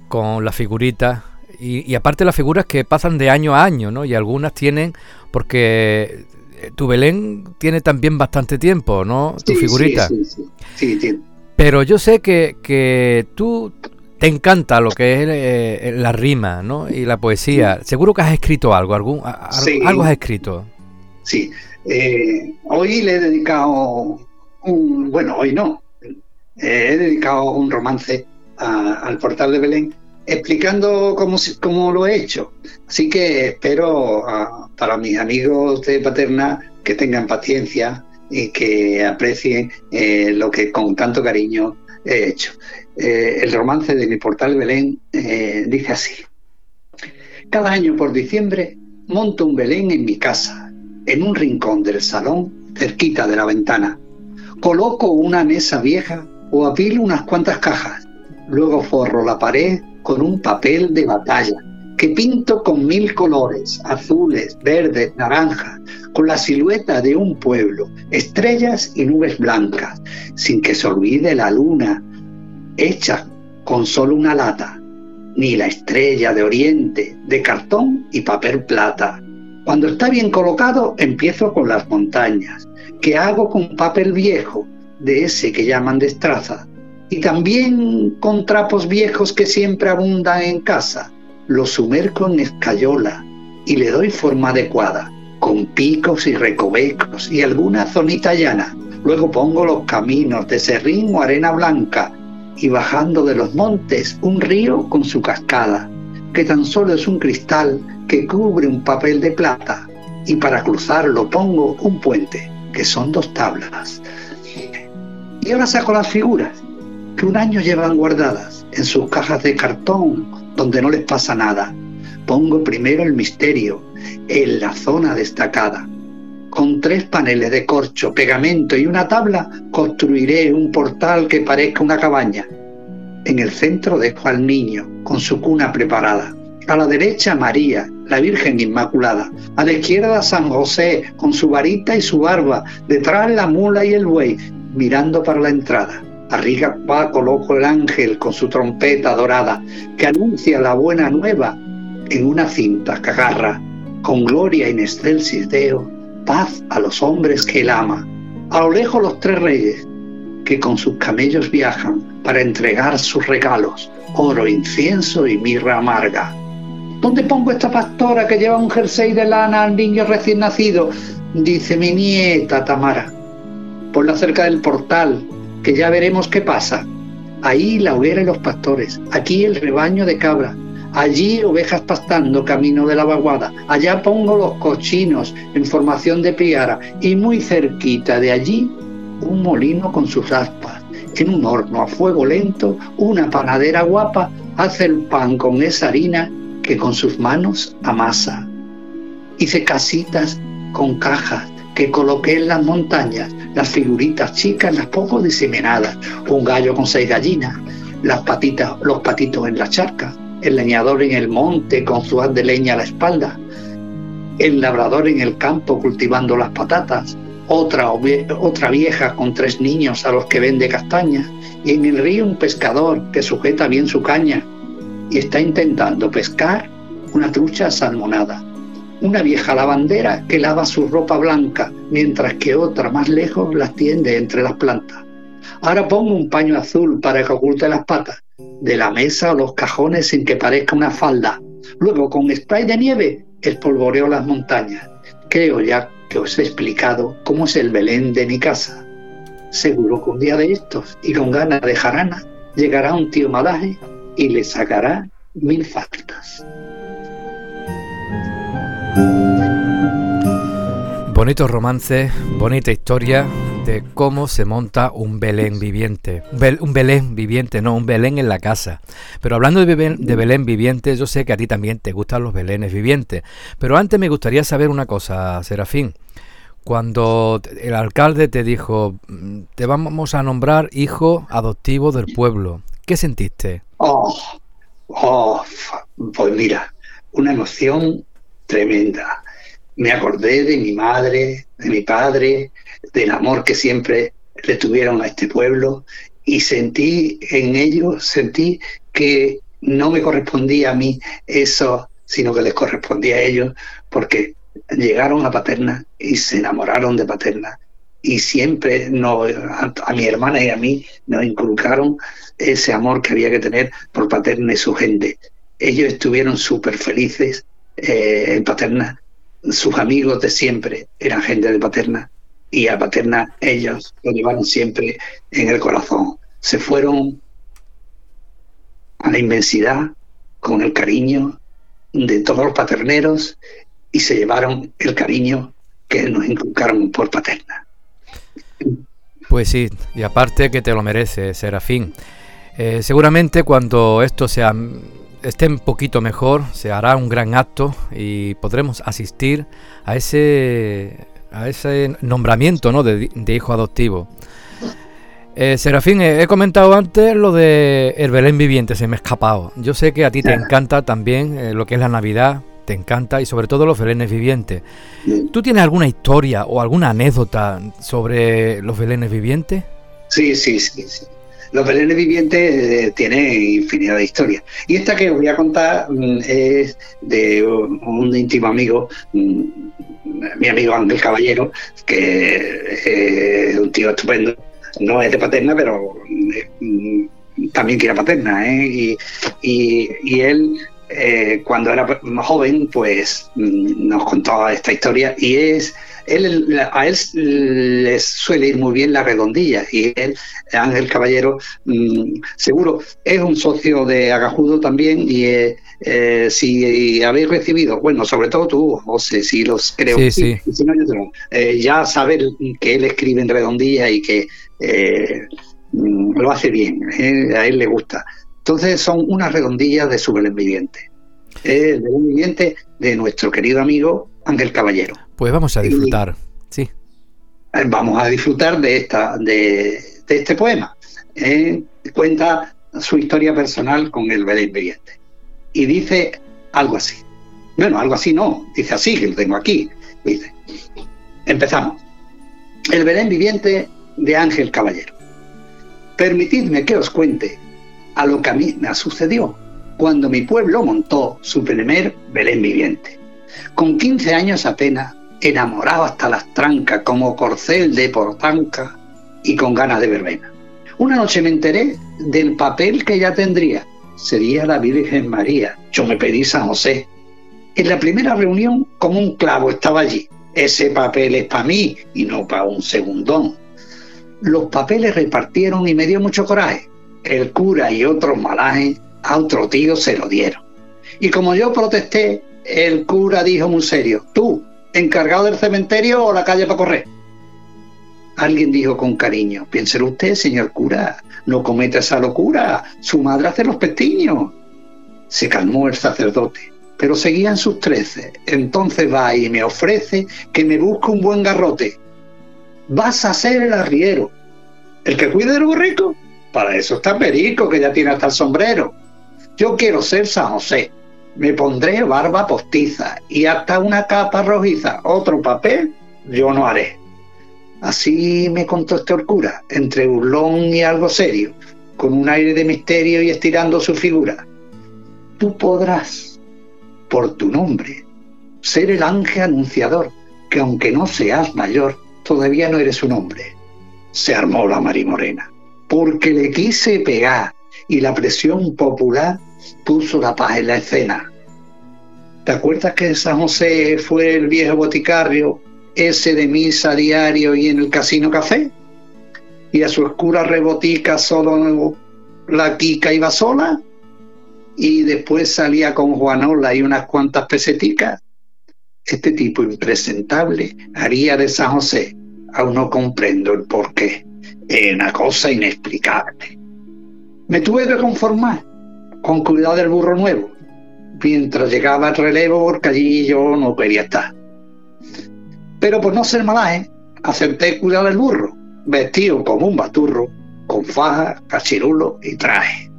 A: Con las figuritas y, y, aparte las figuras que pasan de año a año, ¿no? Y algunas tienen, porque tu Belén tiene también bastante tiempo, ¿no? Tu figurita.
E: Sí, sí, sí.
A: Pero yo sé que, que tú te encanta lo que es eh, la rima ¿no? y la poesía. Seguro que has escrito algo, algún, algo has escrito.
E: Sí, eh, hoy le he dedicado, un, bueno, hoy no, he dedicado un romance al portal de Belén explicando cómo, cómo lo he hecho. Así que espero para mis amigos de Paterna que tengan paciencia y que aprecien eh, lo que con tanto cariño he hecho. Eh, el romance de mi portal Belén eh, dice así. Cada año por diciembre monto un Belén en mi casa, en un rincón del salón, cerquita de la ventana. Coloco una mesa vieja o apilo unas cuantas cajas. Luego forro la pared con un papel de batalla que pinto con mil colores, azules, verdes, naranjas, con la silueta de un pueblo, estrellas y nubes blancas, sin que se olvide la luna, hecha con solo una lata, ni la estrella de oriente, de cartón y papel plata. Cuando está bien colocado, empiezo con las montañas, que hago con papel viejo, de ese que llaman destraza, y también con trapos viejos que siempre abundan en casa. Los sumerco en escayola y le doy forma adecuada, con picos y recovecos y alguna zonita llana. Luego pongo los caminos de serrín o arena blanca y bajando de los montes un río con su cascada, que tan solo es un cristal que cubre un papel de plata, y para cruzarlo pongo un puente, que son dos tablas. Y ahora saco las figuras, que un año llevan guardadas en sus cajas de cartón, donde no les pasa nada. Pongo primero el misterio, en la zona destacada, con tres paneles de corcho, pegamento y una tabla, construiré un portal que parezca una cabaña. En el centro dejo al niño, con su cuna preparada. A la derecha María, la Virgen Inmaculada. A la izquierda San José, con su varita y su barba. Detrás la mula y el buey, mirando para la entrada. Arriba va coloco el ángel con su trompeta dorada, que anuncia la buena nueva en una cinta que agarra, con gloria in excelsis Deo, paz a los hombres que él ama. A lo lejos los tres reyes, que con sus camellos viajan para entregar sus regalos, oro, incienso y mirra amarga. ¿Dónde pongo esta pastora que lleva un jersey de lana al niño recién nacido? Dice mi nieta Tamara. Ponla cerca del portal, que ya veremos qué pasa. Ahí la hoguera y los pastores, aquí el rebaño de cabra, Allí ovejas pastando camino de la vaguada. Allá pongo los cochinos en formación de piara. Y muy cerquita de allí un molino con sus aspas. En un horno a fuego lento, una panadera guapa hace el pan con esa harina que con sus manos amasa. Hice casitas con cajas que coloqué en las montañas, las figuritas chicas, las poco diseminadas, un gallo con seis gallinas, las patitas, los patitos en la charca, el leñador en el monte con su haz de leña a la espalda, el labrador en el campo cultivando las patatas, otra, otra vieja con tres niños a los que vende castañas, y en el río un pescador que sujeta bien su caña y está intentando pescar una trucha salmonada. Una vieja lavandera que lava su ropa blanca, mientras que otra más lejos las tiende entre las plantas. Ahora pongo un paño azul para que oculte las patas de la mesa o los cajones sin que parezca una falda. Luego, con spray de nieve, espolvoreo las montañas. Creo ya que os he explicado cómo es el Belén de mi casa. Seguro que un día de estos, y con ganas de jarana, llegará un tío malaje y le sacará mil faltas.
A: Bonito romance, bonita historia, de cómo se monta un Belén viviente. Un Belén viviente, no, un Belén en la casa. Pero hablando de Belén, de viviente, yo sé que a ti también te gustan los Belenes vivientes. Pero antes me gustaría saber una cosa, Serafín. Cuando el alcalde te dijo, mm, te vamos a nombrar hijo adoptivo del pueblo, ¿qué sentiste?
E: Oh, oh, pues mira, una emoción tremenda. Me acordé de mi madre, de mi padre, del amor que siempre le tuvieron a este pueblo y sentí en ellos, sentí que no me correspondía a mí eso, sino que les correspondía a ellos, porque llegaron a Paterna y se enamoraron de Paterna y siempre nos, a, mi hermana y a mí nos inculcaron ese amor que había que tener por Paterna y su gente. Ellos estuvieron súper felices eh, en Paterna, sus amigos de siempre eran gente de Paterna y a Paterna ellos lo llevaron siempre en el corazón. Se fueron a la inmensidad con el cariño de todos los paterneros y se llevaron el cariño que nos inculcaron por Paterna.
A: Pues sí, y aparte que te lo merece, Serafín. Eh, seguramente cuando esto sea esté un poquito mejor, se hará un gran acto y podremos asistir a ese a ese nombramiento ¿no? de, de hijo adoptivo. Eh, Serafín, eh, he comentado antes lo de el Belén viviente, se me ha escapado. Yo sé que a ti te encanta también eh, lo que es la Navidad, te encanta y sobre todo los Belenes vivientes. ¿Tú tienes alguna historia o alguna anécdota sobre los Belenes vivientes?
E: Sí, sí, sí, sí. Los Belenes vivientes eh, tienen infinidad de historias. Y esta que os voy a contar mm, es de un, íntimo amigo, mm, mi amigo Ángel Caballero, que eh, es un tío estupendo. No es de paterna, pero mm, también quiere paterna. ¿eh? Y, y él eh, cuando era más joven, pues mm, nos contó esta historia y es él, a él les suele ir muy bien la redondilla y él, Ángel Caballero, mmm, seguro es un socio de Agajudo también y eh, eh, si habéis recibido, bueno, sobre todo tú, José, si los creo,
A: Sí, sí.
E: y si no, yo te lo- eh, ya saber que él escribe en redondilla y que eh, mm, lo hace bien, a él le gusta. Entonces son unas redondillas de su Belén viviente. El Belén viviente de nuestro querido amigo Ángel Caballero.
A: Pues vamos a disfrutar. Sí.
E: Eh, Vamos a disfrutar de esta de, de este poema. Eh, cuenta su historia personal con el Belén viviente. Y dice algo así. Bueno, algo así no, dice así, que lo tengo aquí. Dice, empezamos. El Belén viviente de Ángel Caballero. Permitidme que os cuente a lo que a mí me sucedió cuando mi pueblo montó su primer Belén viviente. Con 15 años apenas, enamorado hasta las trancas como corcel de portanca y con ganas de verbena. Una noche me enteré del papel que ya tendría. Sería la Virgen María. Yo me pedí San José. En la primera reunión, como un clavo estaba allí. Ese papel es para mí y no para un segundón. Los papeles repartieron y me dio mucho coraje. El cura y otros malajes a otro tío se lo dieron. Y como yo protesté, el cura dijo muy serio, tú, encargado del cementerio o la calle para correr. Alguien dijo con cariño, piénselo usted, señor cura, no cometa esa locura, su madre hace los pestiños. Se calmó el sacerdote, pero seguían sus trece. Entonces va y me ofrece que me busque un buen garrote. Vas a ser el arriero, el que cuide del borrico. Para eso está Perico, que ya tiene hasta el sombrero. Yo quiero ser San José. Me pondré barba postiza y hasta una capa rojiza. Otro papel yo no haré. Así me contó este cura, entre burlón y algo serio, con un aire de misterio y estirando su figura. Tú podrás, por tu nombre, ser el ángel anunciador, que aunque no seas mayor, todavía no eres un hombre. Se armó la marimorena, porque le quise pegar y la presión popular puso la paz en la escena. ¿Te acuerdas que San José fue el viejo boticario, ese de misa diario y en el casino café? Y a su oscura rebotica solo la Kika iba sola y después salía con Juanola y unas cuantas peseticas. Este tipo impresentable haría de San José, aún no comprendo el porqué, una cosa inexplicable. Me tuve que conformar con cuidado del burro nuevo, mientras llegaba el relevo, porque allí yo no quería estar. Pero por no ser malaje, acepté cuidar del burro, vestido como un baturro, con faja, cachirulo y traje.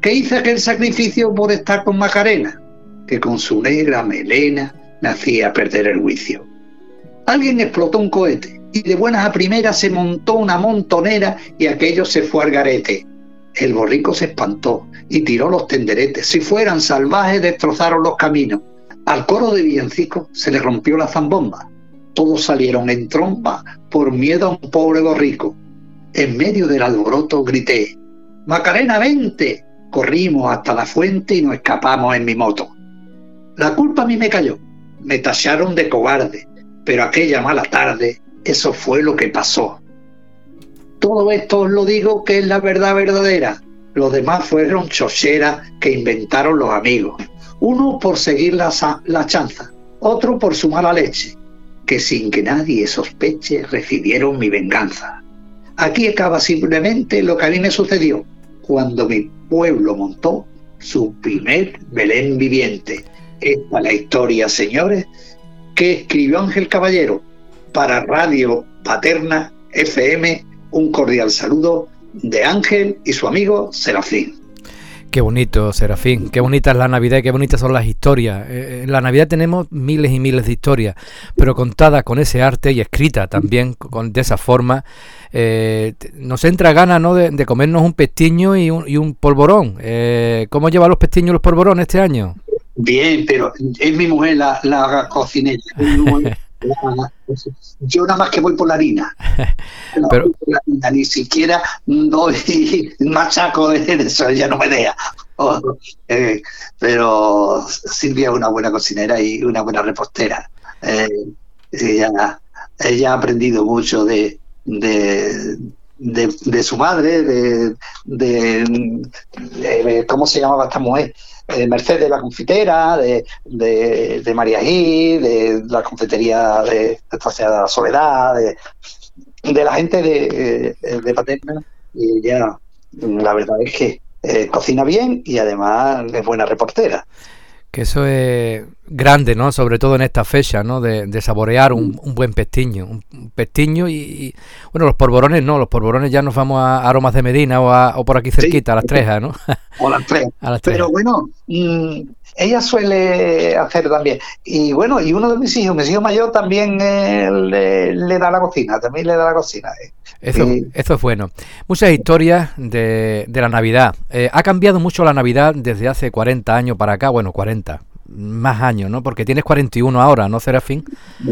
E: Que hice aquel sacrificio por estar con Macarena, que con su negra melena me hacía perder el juicio. Alguien explotó un cohete y de buenas a primeras se montó una montonera y aquello se fue al garete. El borrico se espantó y tiró los tenderetes. Si fueran salvajes, destrozaron los caminos. Al coro de villancicos se le rompió la zambomba. Todos salieron en tromba por miedo a un pobre borrico. En medio del alboroto grité, Macarena, vente. Corrimos hasta la fuente y nos escapamos en mi moto. La culpa a mí me cayó. Me tacharon de cobarde, pero aquella mala tarde, eso fue lo que pasó. Todo esto os lo digo que es la verdad verdadera. Los demás fueron chocheras que inventaron los amigos. Uno por seguir la, la chanza, otro por su mala leche, que sin que nadie sospeche recibieron mi venganza. Aquí acaba simplemente lo que a mí me sucedió cuando mi pueblo montó su primer Belén viviente. Esta es la historia, señores, que escribió Ángel Caballero para Radio Paterna FM. Un cordial saludo de Ángel y su amigo Serafín.
A: Qué bonito, Serafín. Qué bonita es la Navidad y qué bonitas son las historias. Eh, En la Navidad tenemos miles y miles de historias, pero contadas con ese arte y escrita también con, de esa forma. eh, nos entra ganas ¿no? de, de comernos un pestiño y un, y un polvorón. Eh, ¿Cómo llevan los pestiños y los polvorones este año?
E: Bien, pero es mi mujer la, la cocinera. yo nada más que voy por la harina. No,
A: Pero-
E: voy por la harina, ni siquiera doy machaco de eso, ella no me deja. Oh, eh, pero Silvia es una buena cocinera y una buena repostera. Eh, ella, ella ha aprendido mucho de, de, de, de su madre, de, de, de- ¿cómo se llamaba esta mujer? Eh, Mercedes la confitera, de, de, de María Gil, de la confitería de de Soledad, de, de la gente de, eh, de Paterna. Y ella, la verdad es que eh, cocina bien y además es buena reportera.
A: Que eso es grande, ¿no? Sobre todo en esta fecha, ¿no? De, de saborear un, un buen pestiño. Un, pestiño y, y- Bueno, los polvorones no, los polvorones ya nos vamos a Aromas de Medina o, a- o por aquí cerquita, a las Trejas, ¿no?
E: O las tres.
A: A las Trejas.
E: Pero bueno, mm, ella suele hacer también. Y bueno, y uno de mis hijos, mi hijo mayor, también eh, le, le da la cocina, también le da la cocina. eh.
A: Eso, es bueno. Muchas historias de, de la Navidad. Eh, ha cambiado mucho la Navidad desde hace 40 años para acá. Bueno, 40. Más años, ¿no? Porque tienes 41 ahora, ¿no, Serafín?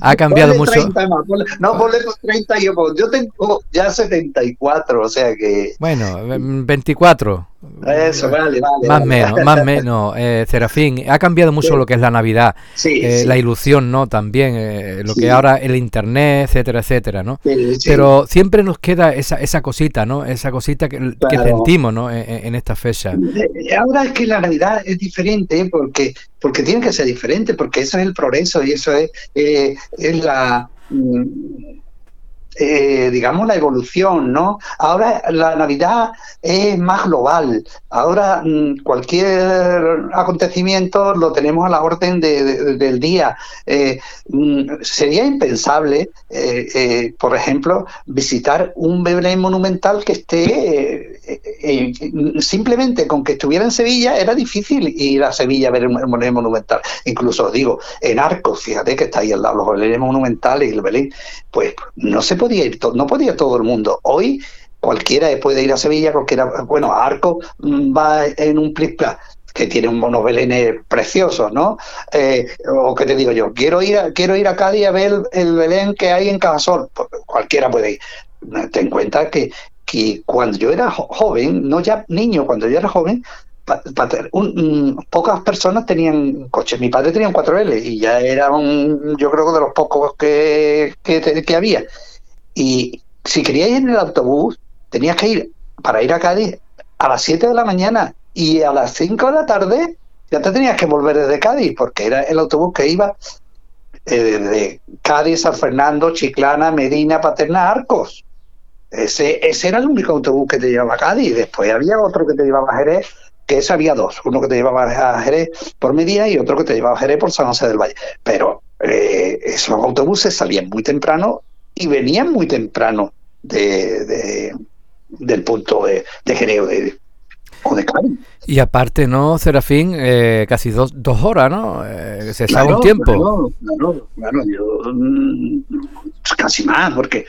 A: Ha cambiado
E: Ponle
A: mucho.
E: 30 más, ponle- no, ponle los 30 yo, yo tengo ya 74, o sea que...
A: Bueno, mm, 24.
E: Eso, vale, vale.
A: Más
E: vale.
A: menos, más menos. Eh, Serafín, ha cambiado mucho
E: Sí.
A: lo que es la Navidad.
E: Sí,
A: Eh,
E: sí,
A: La ilusión, ¿no? También, eh, lo
E: Sí.
A: que ahora el Internet, etcétera, etcétera, ¿no?
E: sí, sí.
A: Pero siempre nos queda esa, esa cosita, ¿no? Esa cosita que, sentimos, ¿no? En, en esta fecha.
E: Eh, Ahora es que la Navidad es diferente ¿eh? porque, porque tiene que ser diferente, porque eso es el progreso y eso es, eh, es la, mm, eh, digamos, la evolución, ¿no? Ahora la Navidad es más global. Ahora mm, cualquier acontecimiento lo tenemos a la orden de- de- del día. Eh, mm, sería impensable, eh, eh, por ejemplo, visitar un Belén monumental que esté eh, eh, eh, simplemente con que estuviera en Sevilla era difícil ir a Sevilla a ver el Belén monumental. Incluso os digo, en Arcos, fíjate que está ahí al lado los Belenes monumentales y el Belén, pues no se podía ir, no podía todo el mundo. Hoy cualquiera puede ir a Sevilla, cualquiera, bueno, a Arcos mm, va en un plis que tiene unos belenes preciosos, ¿no? O que te digo yo, quiero ir a, quiero ir a Cádiz a ver el, el Belén que hay en Cajasol, pues cualquiera puede ir. Ten en cuenta que, que cuando yo era jo- joven, no ya niño, cuando yo era joven, un- mm, pocas personas tenían coche. Mi padre tenía un 4L y ya era un, yo creo de los pocos que, que había. Y si querías ir en el autobús, tenías que ir para ir a Cádiz a las 7 de la mañana y a las 5 de la tarde ya te tenías que volver desde Cádiz porque era el autobús que iba eh, desde Cádiz, San Fernando, Chiclana, Medina, Paterna, Arcos. Ese, ese era el único autobús que te llevaba a Cádiz. Después había otro que te llevaba a Jerez, que ese había dos. Uno que te llevaba a Jerez por Medina y otro que te llevaba a Jerez por San José del Valle. Pero eh, esos autobuses salían muy temprano y venían muy temprano de, de- del punto de, de Jerez o de, o de Cádiz.
A: Y aparte, ¿no, Serafín? Eh, casi dos, dos horas, ¿no? Eh, se sabe
E: Claro,
A: un tiempo.
E: Claro, claro, claro, yo mm, casi más, porque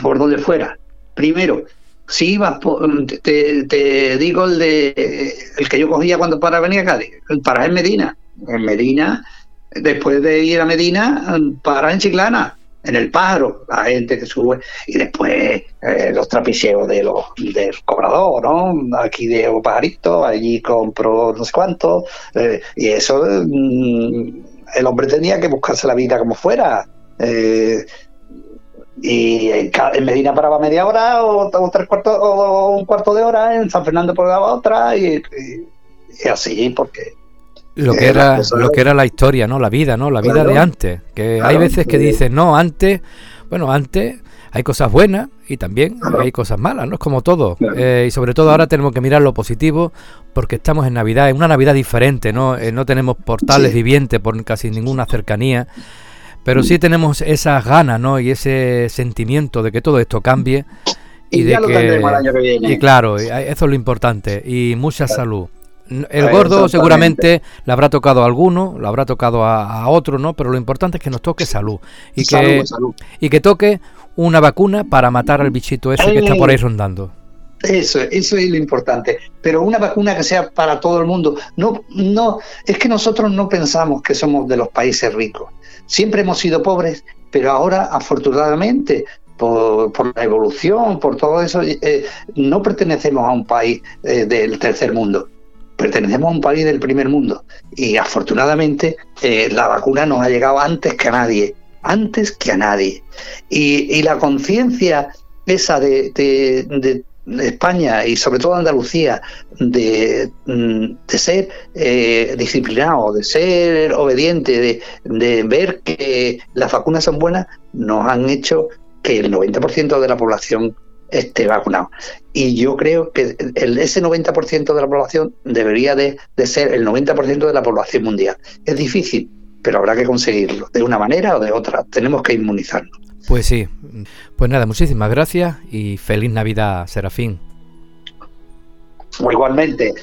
E: por donde fuera. Primero, si ibas, por- te, te digo el de el que yo cogía cuando para venir a Cádiz, para en Medina. En Medina después de ir a Medina, para en Chiclana, en el pájaro, la gente que sube, y después eh, los trapicheos de los, del cobrador, ¿no? Aquí de pajarito, allí compro no sé cuánto, eh, y eso, mm, el hombre tenía que buscarse la vida como fuera. Eh, y en, Medina paraba media hora o, o tres cuartos o un cuarto de hora, en San Fernando paraba otra, y, y- y así, porque
A: Lo que
E: Eh,
A: era, lo que era la historia, ¿no? La vida, ¿no? La vida
E: Claro.
A: de antes. Que
E: Claro,
A: hay veces que
E: sí.
A: dicen, no, antes, bueno, antes hay cosas buenas y también
E: Claro.
A: hay cosas malas, ¿no? Es como todo. Eh, y sobre todo ahora tenemos que mirar lo positivo porque estamos en Navidad, en una Navidad diferente, ¿no? Eh, no tenemos portales
E: Sí.
A: vivientes por casi ninguna cercanía. Pero sí tenemos esas ganas, ¿no? Y ese sentimiento de que todo esto cambie.
E: y,
A: de
E: ya lo
A: que-
E: tendremos el año que viene.
A: Y claro, eso es lo importante. Y mucha salud. El gordo seguramente le habrá tocado a alguno, le habrá tocado a, a otro, ¿no? Pero lo importante es que nos toque salud. Y
E: Salud,
A: que,
E: salud.
A: y que toque una vacuna para matar al bichito ese que está por ahí rondando.
E: Eso, eso es lo importante. Pero una vacuna que sea para todo el mundo. No, no, es que nosotros no pensamos que somos de los países ricos. Siempre hemos sido pobres, pero ahora, afortunadamente, por, por la evolución, por todo eso, eh, no pertenecemos a un país eh, del tercer mundo. Pertenecemos a un país del primer mundo. Y afortunadamente, eh, la vacuna nos ha llegado antes que a nadie. Antes que a nadie. Y, y la conciencia esa de España y sobre todo Andalucía de, mm, de ser eh, disciplinado, de ser obediente, de, ver que las vacunas son buenas, nos han hecho que el 90% de la población esté vacunado. Y yo creo que el, ese 90% de la población debería de, de ser el 90% de la población mundial. Es difícil, pero habrá que conseguirlo, de una manera o de otra. Tenemos que inmunizarnos.
A: Pues sí. Pues nada, muchísimas gracias y feliz Navidad, Serafín.
E: Igualmente,